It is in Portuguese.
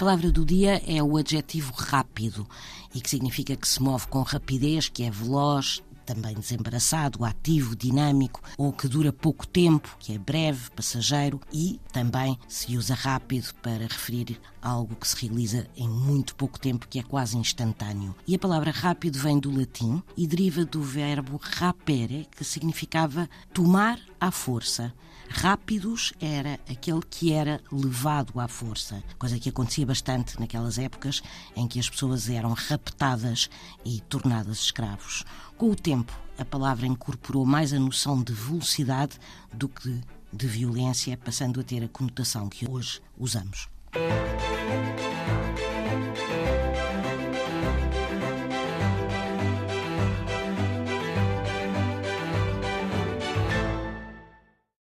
palavra do dia é o adjetivo rápido e que significa que se move com rapidez, que é veloz, também desembaraçado, ativo, dinâmico, ou que dura pouco tempo, que é breve, passageiro, e também se usa rápido para referir algo que se realiza em muito pouco tempo, que é quase instantâneo. E a palavra rápido vem do latim e deriva do verbo rapere, que significava tomar à força. Rápidos era aquele que era levado à força, coisa que acontecia bastante naquelas épocas em que as pessoas eram raptadas e tornadas escravos. Com o tempo, a palavra incorporou mais a noção de velocidade do que de violência, passando a ter a conotação que hoje usamos.